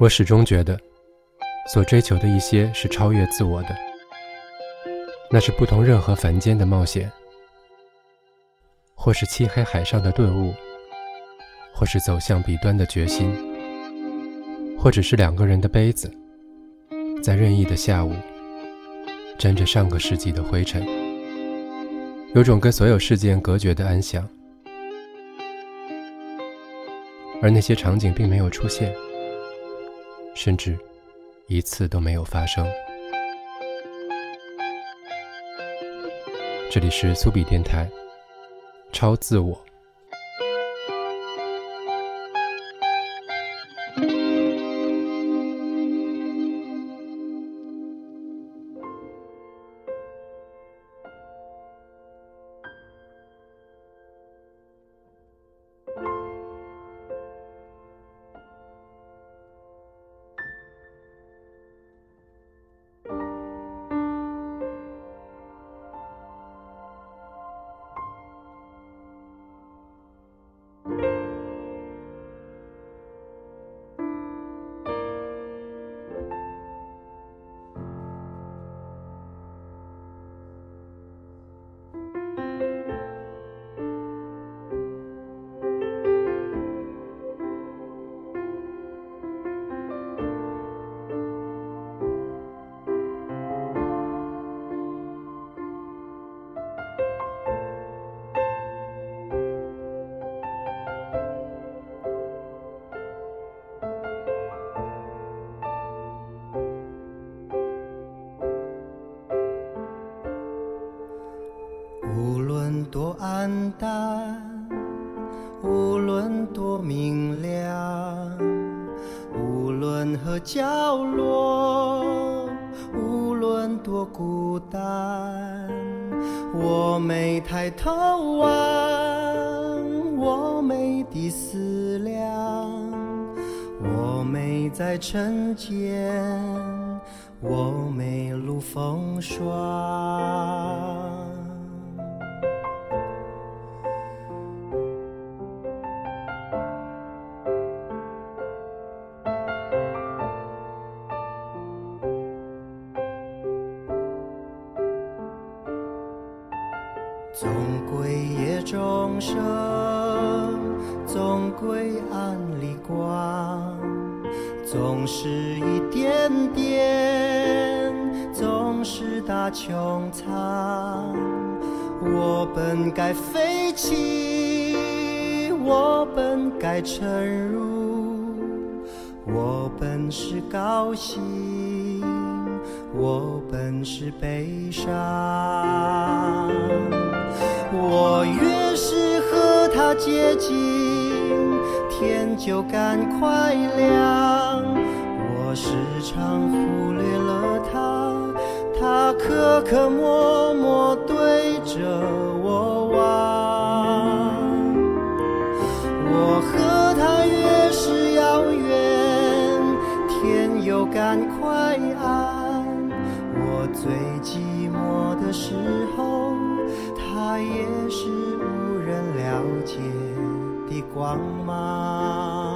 我始终觉得，所追求的一些是超越自我的，那是不同任何凡间的冒险，或是漆黑海上的顿悟，或是走向彼端的决心，或者是两个人的杯子，在任意的下午，沾着上个世纪的灰尘，有种跟所有事件隔绝的安详，而那些场景并没有出现。甚至一次都没有发生。这里是苏比电台，超自我。说该飞起，我本该沉入，我本是高兴，我本是悲伤。我越是和他接近，天就赶快亮。我时常忽略了他，他刻刻默默也是无人了解的光芒。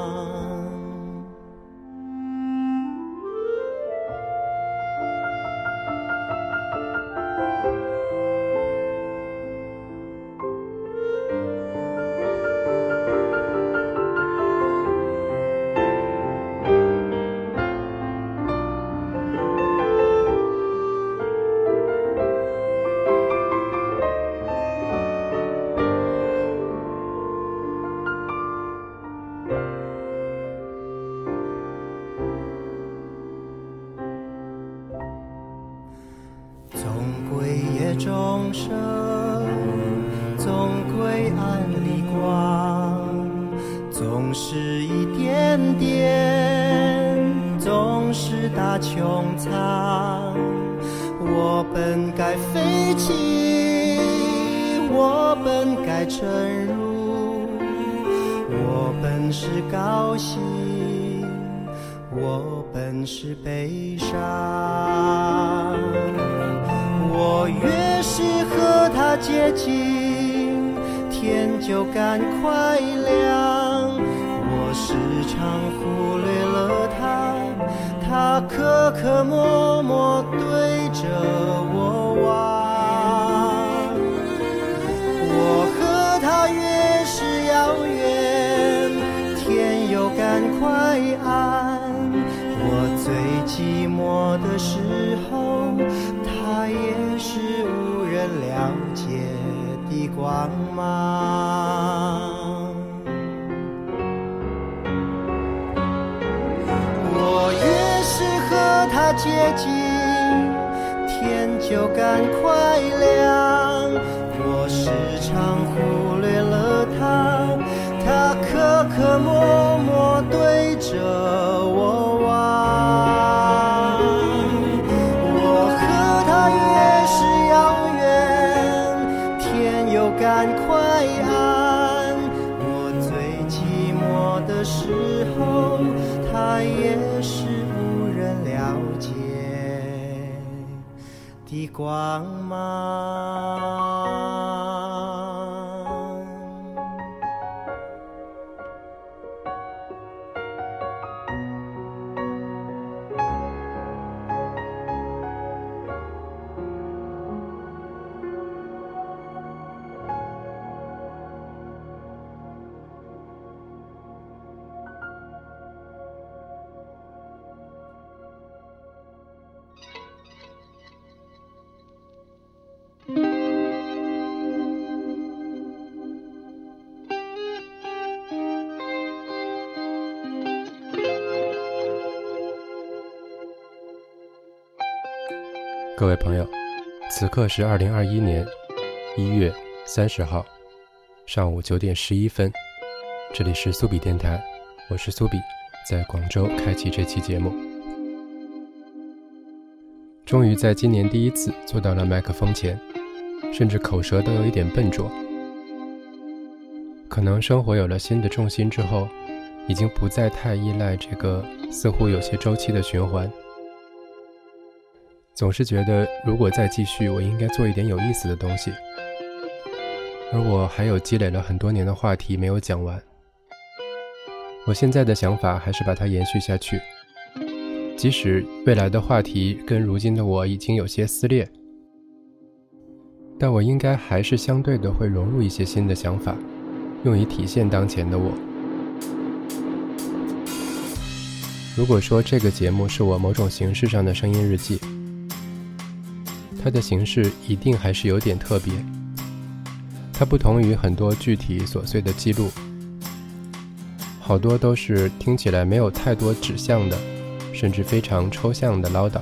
总是一点点，总是大穹苍。我本该飞起，我本该沉入，我本是高兴，我本是悲伤。我越是和他接近，天就赶快亮。常忽略了他，他刻刻默默对着我望。我和他越是遥远，天又赶快暗。我最寂寞的时候，他也是无人了解的光芒。接近，天就赶快亮。我时常忽略了他，他刻刻默默对着的光芒。各位朋友，此刻是二零二一年一月三十号上午九点十一分，这里是苏比电台，我是苏比，在广州开启这期节目。终于在今年第一次坐到了麦克风前，甚至口舌都有一点笨拙。可能生活有了新的重心之后，已经不再太依赖这个似乎有些周期的循环。总是觉得，如果再继续，我应该做一点有意思的东西。而我还有积累了很多年的话题没有讲完。我现在的想法还是把它延续下去，即使未来的话题跟如今的我已经有些撕裂，但我应该还是相对的会融入一些新的想法，用以体现当前的我。如果说这个节目是我某种形式上的声音日记，它的形式一定还是有点特别，它不同于很多具体琐碎的记录，好多都是听起来没有太多指向的，甚至非常抽象的唠叨。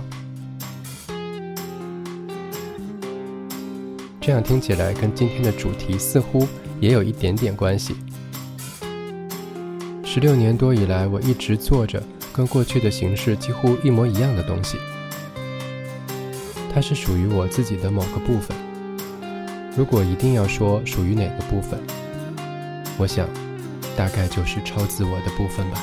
这样听起来跟今天的主题似乎也有一点点关系。十六年多以来，我一直做着跟过去的形式几乎一模一样的东西。它是属于我自己的某个部分。如果一定要说属于哪个部分，我想，大概就是超自我的部分吧。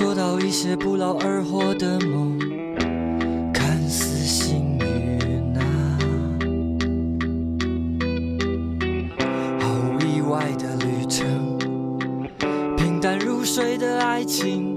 做到一些不劳而获的梦，看似幸运啊。毫无意外的旅程，平淡如水的爱情，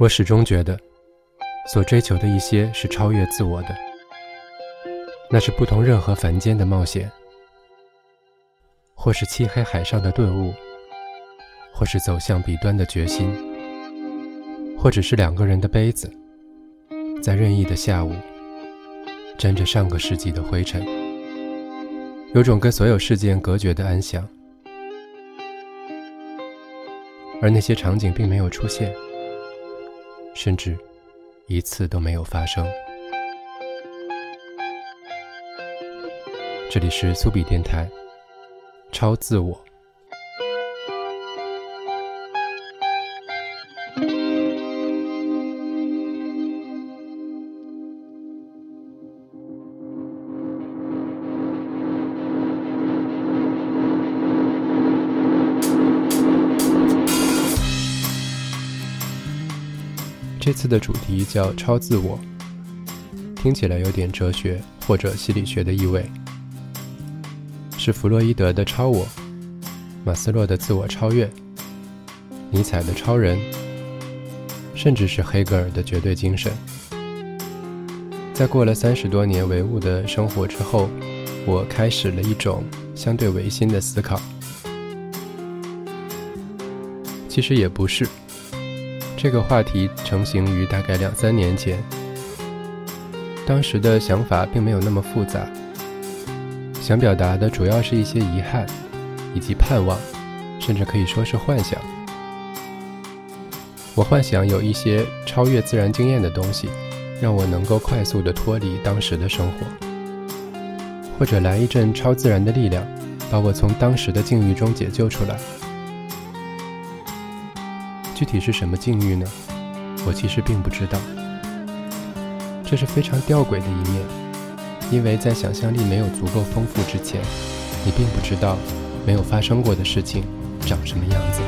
我始终觉得，所追求的一些是超越自我的，那是不同任何凡间的冒险，或是漆黑海上的顿悟，或是走向彼端的决心，或者是两个人的杯子，在任意的下午，沾着上个世纪的灰尘，有种跟所有事件隔绝的安详，而那些场景并没有出现，甚至。一次都没有发生。这里是苏比电台，超自我。这次的主题叫“超自我”，听起来有点哲学或者心理学的意味。是弗洛伊德的超我，马斯洛的自我超越，尼采的超人，甚至是黑格尔的绝对精神。在过了三十多年唯物的生活之后，我开始了一种相对唯心的思考。其实也不是。这个话题成型于大概两三年前，当时的想法并没有那么复杂，想表达的主要是一些遗憾，以及盼望，甚至可以说是幻想。我幻想有一些超越自然经验的东西，让我能够快速的脱离当时的生活，或者来一阵超自然的力量，把我从当时的境遇中解救出来。具体是什么境遇呢？我其实并不知道。这是非常吊诡的一面，因为在想象力没有足够丰富之前，你并不知道没有发生过的事情长什么样子。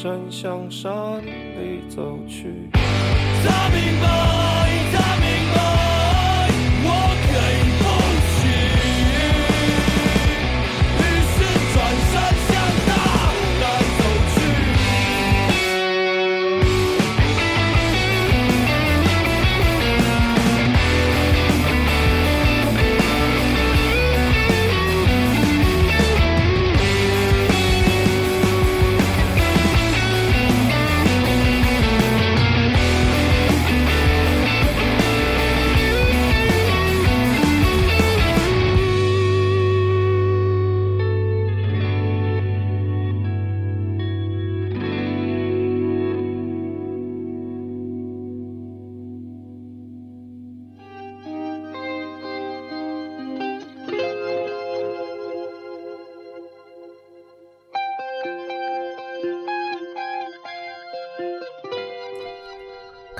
转身向山里走去。他明白，他明白，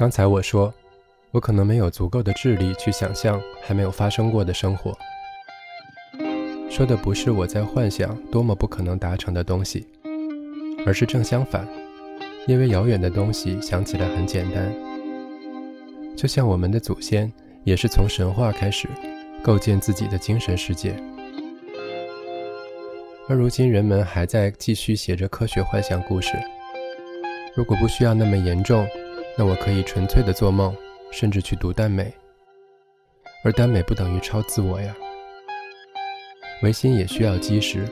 刚才我说，我可能没有足够的智力去想象还没有发生过的生活。说的不是我在幻想多么不可能达成的东西，而是正相反，因为遥远的东西想起来很简单。就像我们的祖先也是从神话开始构建自己的精神世界，而如今人们还在继续写着科学幻想故事。如果不需要那么严重，那我可以纯粹的做梦，甚至去读耽美。而耽美不等于超自我呀。唯心也需要基石，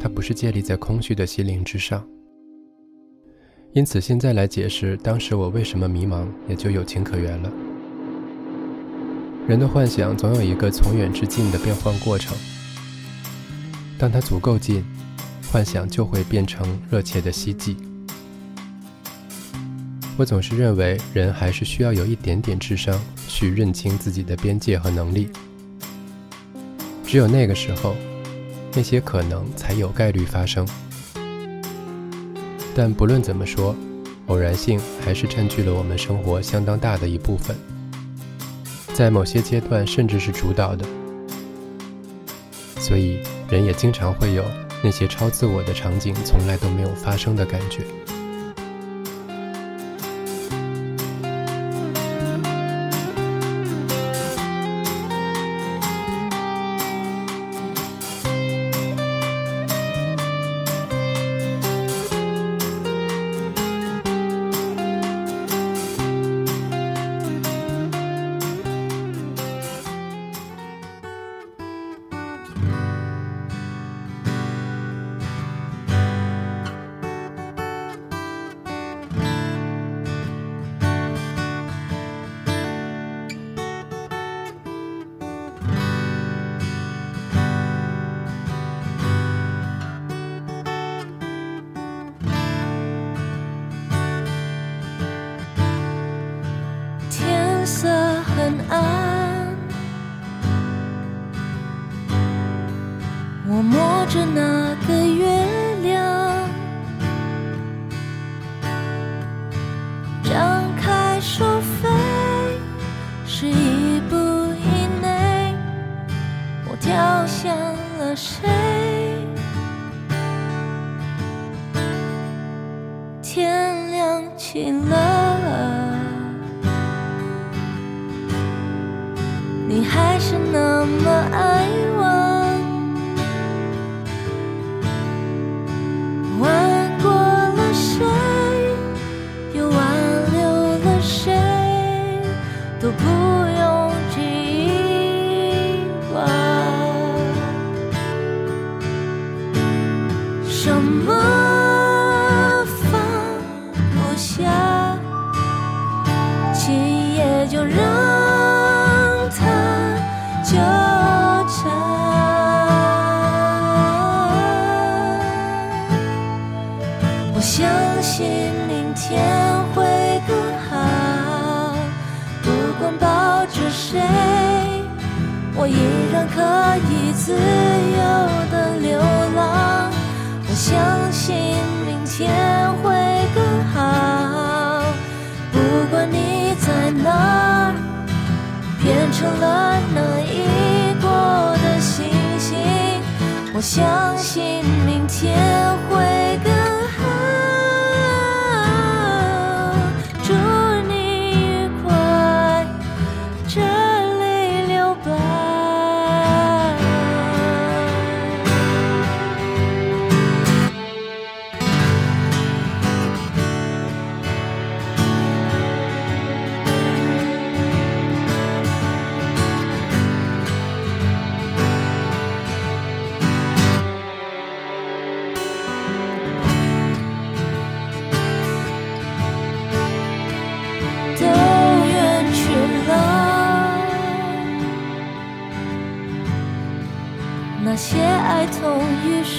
它不是建立在空虚的心灵之上。因此，现在来解释当时我为什么迷茫，也就有情可原了。人的幻想总有一个从远至近的变换过程，当它足够近，幻想就会变成热切的希冀。我总是认为，人还是需要有一点点智商，去认清自己的边界和能力。只有那个时候，那些可能才有概率发生。但不论怎么说，偶然性还是占据了我们生活相当大的一部分，在某些阶段甚至是主导的。所以，人也经常会有那些超自我的场景从来都没有发生的感觉。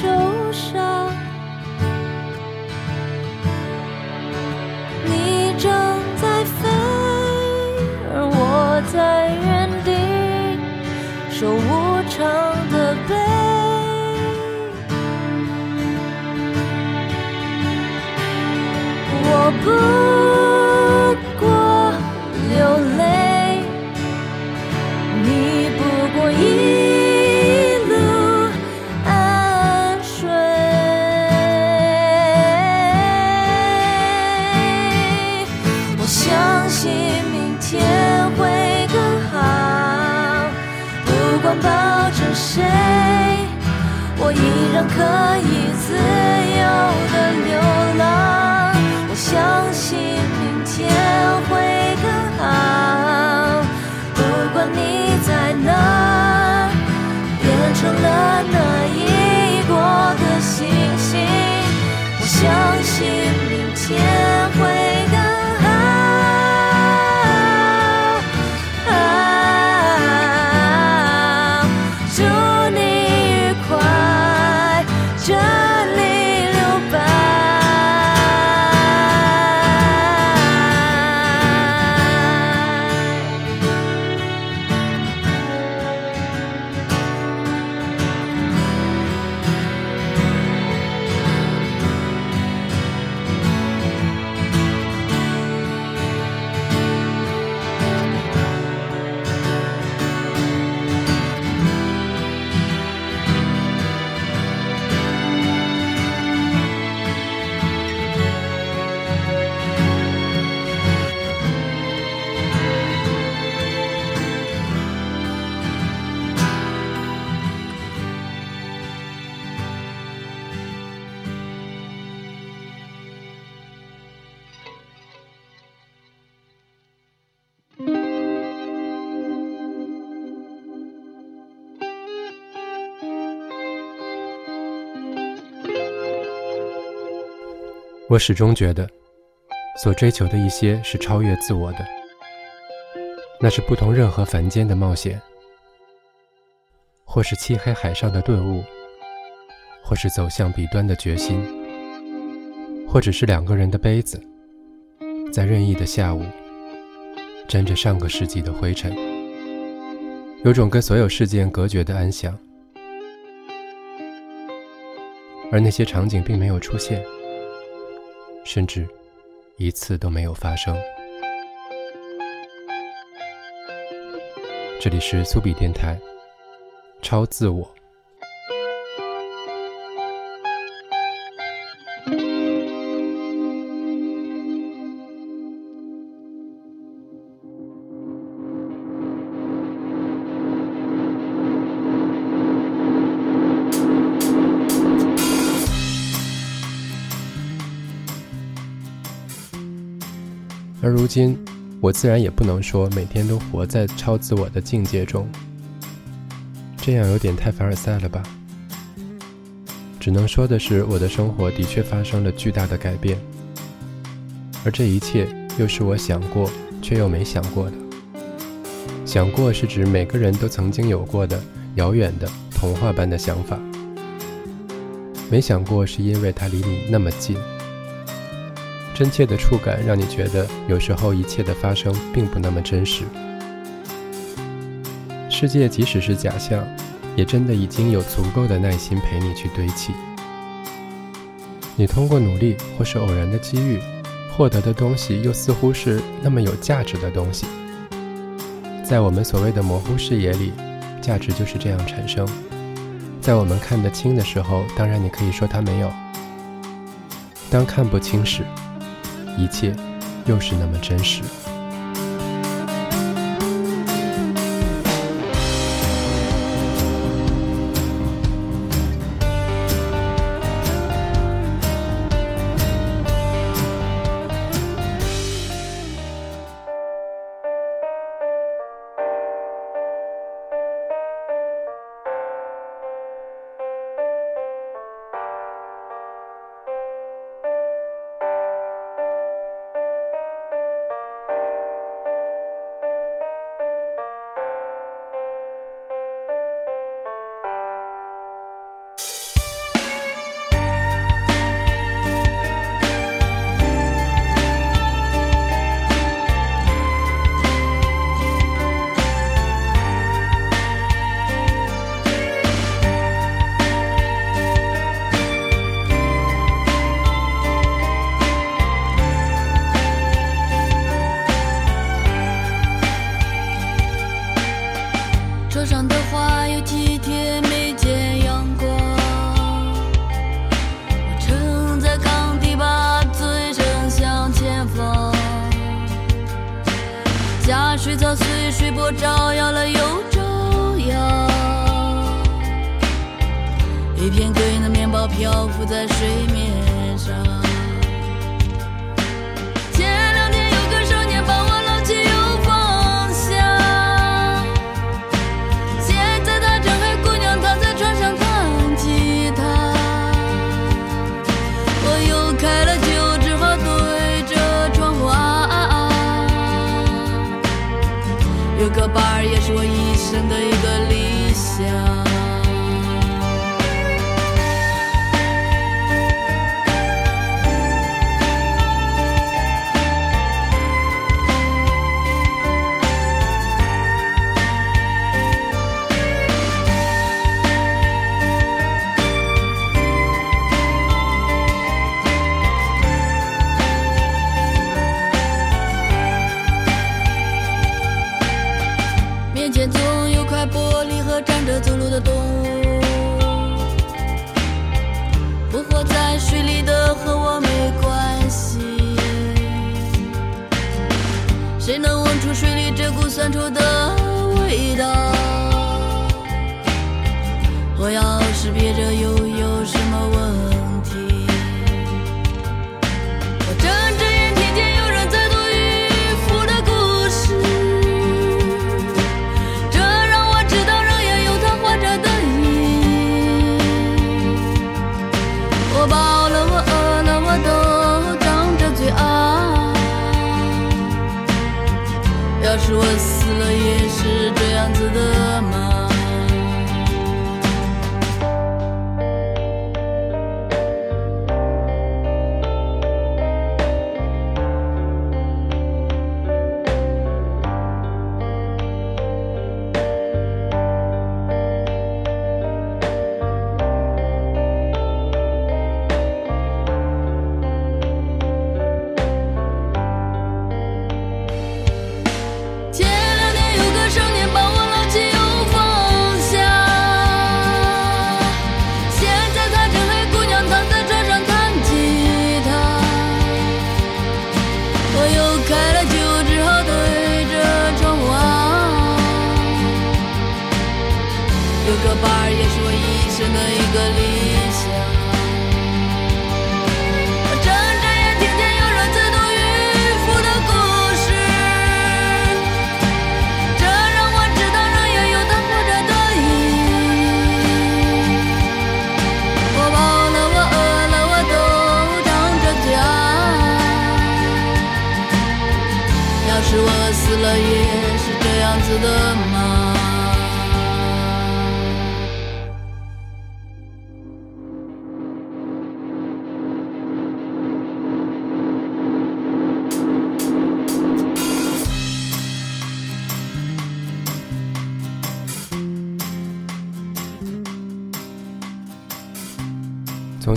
受伤。你正在飞，而我在原地守无常的悲。我不我可以自由的流浪。我相信明天会更好，不管你在哪，变成了那一国的星星。我相信明天我始终觉得，所追求的一些是超越自我的，那是不同任何凡间的冒险，或是漆黑海上的顿悟，或是走向彼端的决心，或者是两个人的杯子，在任意的下午，沾着上个世纪的灰尘，有种跟所有事件隔绝的安详，而那些场景并没有出现。甚至一次都没有发生。这里是苏比电台，超自我。而如今，我自然也不能说每天都活在超自我的境界中，这样有点太凡尔赛了吧？只能说的是，我的生活的确发生了巨大的改变，而这一切又是我想过却又没想过的。想过是指每个人都曾经有过的遥远的童话般的想法，没想过是因为它离你那么近。真切的触感让你觉得，有时候一切的发生并不那么真实。世界即使是假象，也真的已经有足够的耐心陪你去堆砌。你通过努力或是偶然的机遇，获得的东西又似乎是那么有价值的东西。在我们所谓的模糊视野里，价值就是这样产生，在我们看得清的时候，当然你可以说它没有；当看不清时，一切又是那么真实。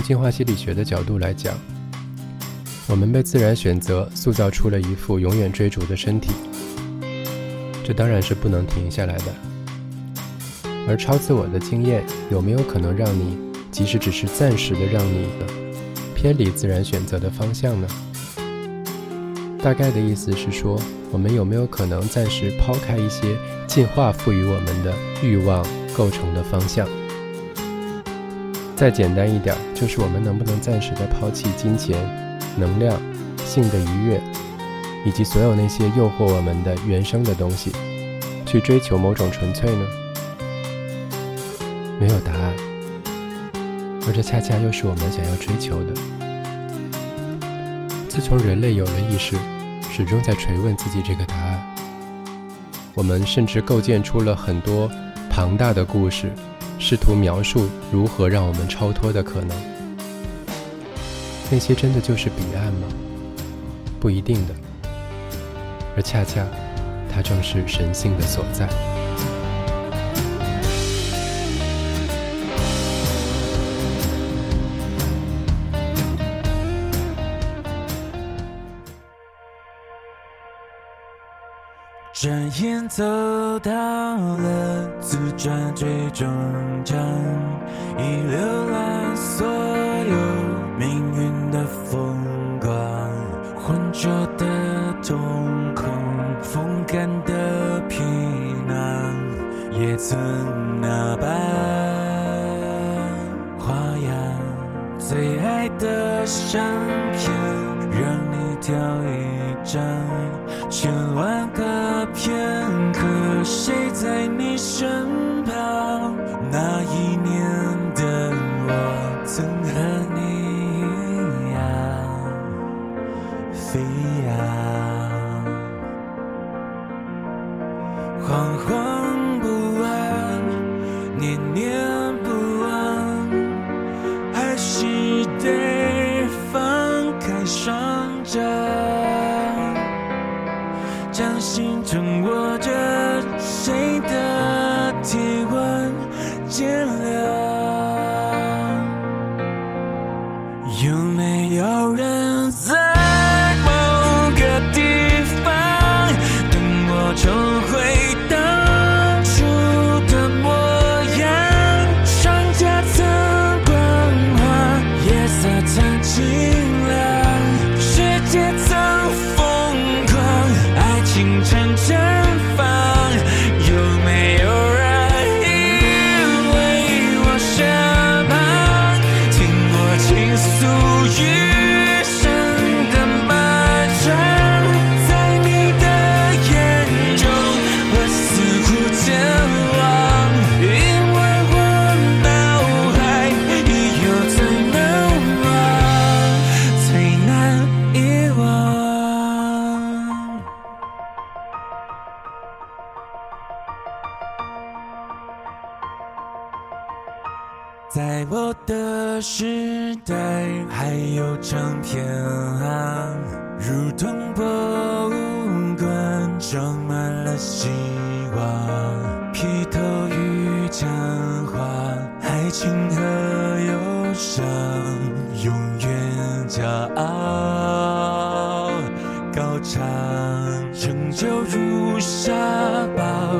进化心理学的角度来讲，我们被自然选择塑造出了一副永远追逐的身体，这当然是不能停下来的。而超自我的经验有没有可能让你，即使只是暂时的让你的偏离自然选择的方向呢？大概的意思是说，我们有没有可能暂时抛开一些进化赋予我们的欲望构成的方向？再简单一点，就是我们能不能暂时的抛弃金钱、能量、性的愉悦，以及所有那些诱惑我们的原生的东西，去追求某种纯粹呢？没有答案，而这恰恰又是我们想要追求的。自从人类有了意识，始终在追问自己这个答案。我们甚至构建出了很多庞大的故事，试图描述如何让我们超脱的可能。那些真的就是彼岸吗？不一定的。而恰恰，它正是神性的所在。眼走到了自转最终章，已浏览所有命运的风光，浑浊的瞳孔，风干的皮囊，也曾那般花样。最爱的相片，让你挑一张，千万个片刻，谁在你身在我的时代，还有唱片行，如同博物馆，装满了希望。披头与讲话，爱情和忧伤，永远骄傲。高唱，成就如沙堡，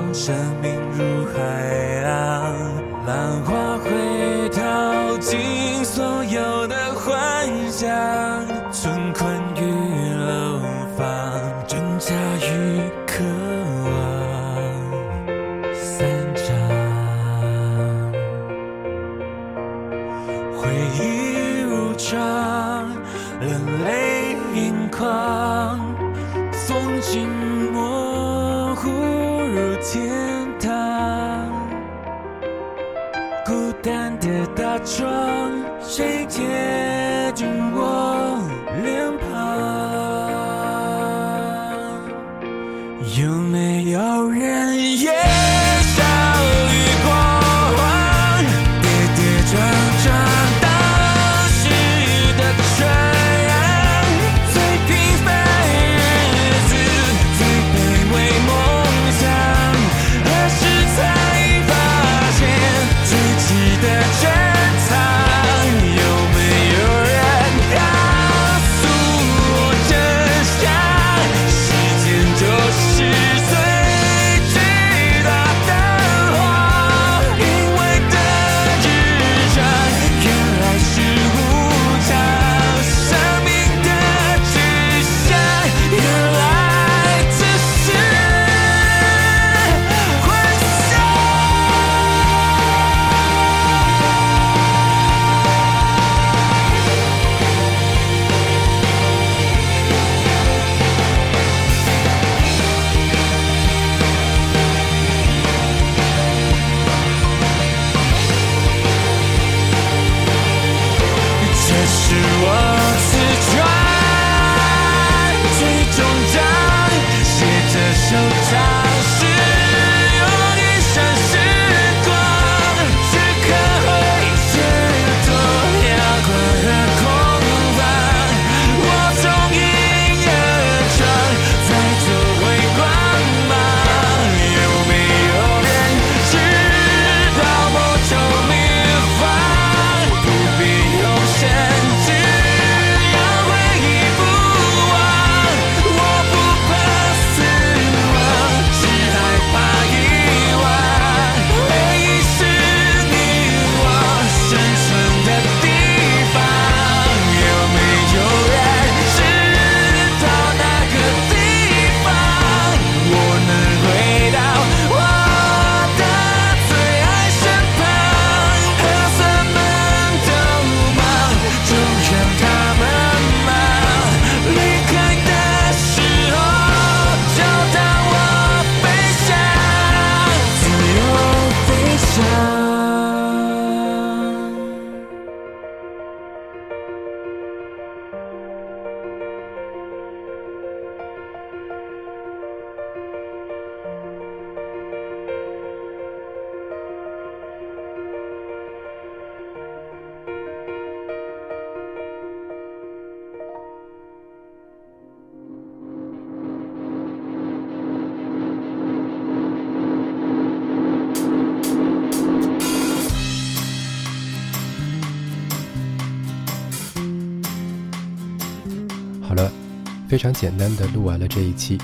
常简单的录完了这一期，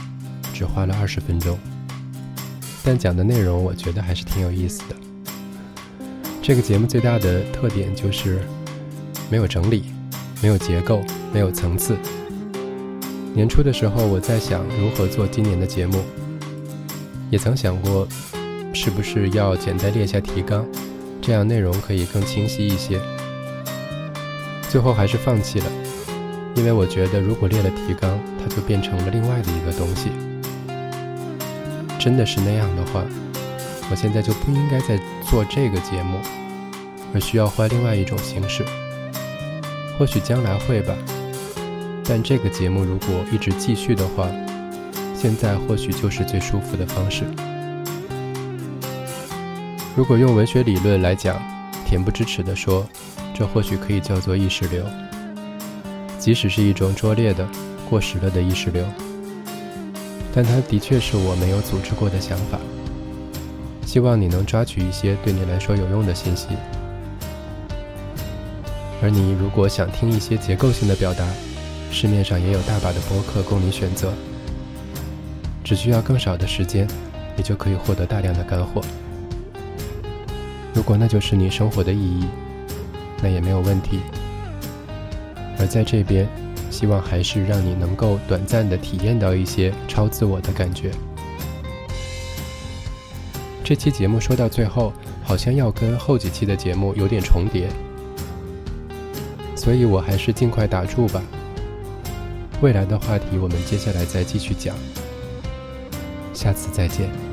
只花了二十分钟，但讲的内容我觉得还是挺有意思的。这个节目最大的特点就是没有整理，没有结构，没有层次。年初的时候，我在想如何做今年的节目，也曾想过是不是要简单列下提纲，这样内容可以更清晰一些。最后还是放弃了。因为我觉得，如果列了提纲，它就变成了另外的一个东西。真的是那样的话，我现在就不应该再做这个节目，而需要换另外一种形式。或许将来会吧，但这个节目如果一直继续的话，现在或许就是最舒服的方式。如果用文学理论来讲，恬不知耻地说，这或许可以叫做意识流。即使是一种拙劣的、过时了的意识流，但它的确是我没有组织过的想法。希望你能抓取一些对你来说有用的信息。而你如果想听一些结构性的表达，市面上也有大把的播客供你选择，只需要更少的时间，你就可以获得大量的干货。如果那就是你生活的意义，那也没有问题。而在这边，希望还是让你能够短暂的体验到一些超自我的感觉。这期节目说到最后，好像要跟后几期的节目有点重叠，所以我还是尽快打住吧。未来的话题我们接下来再继续讲，下次再见。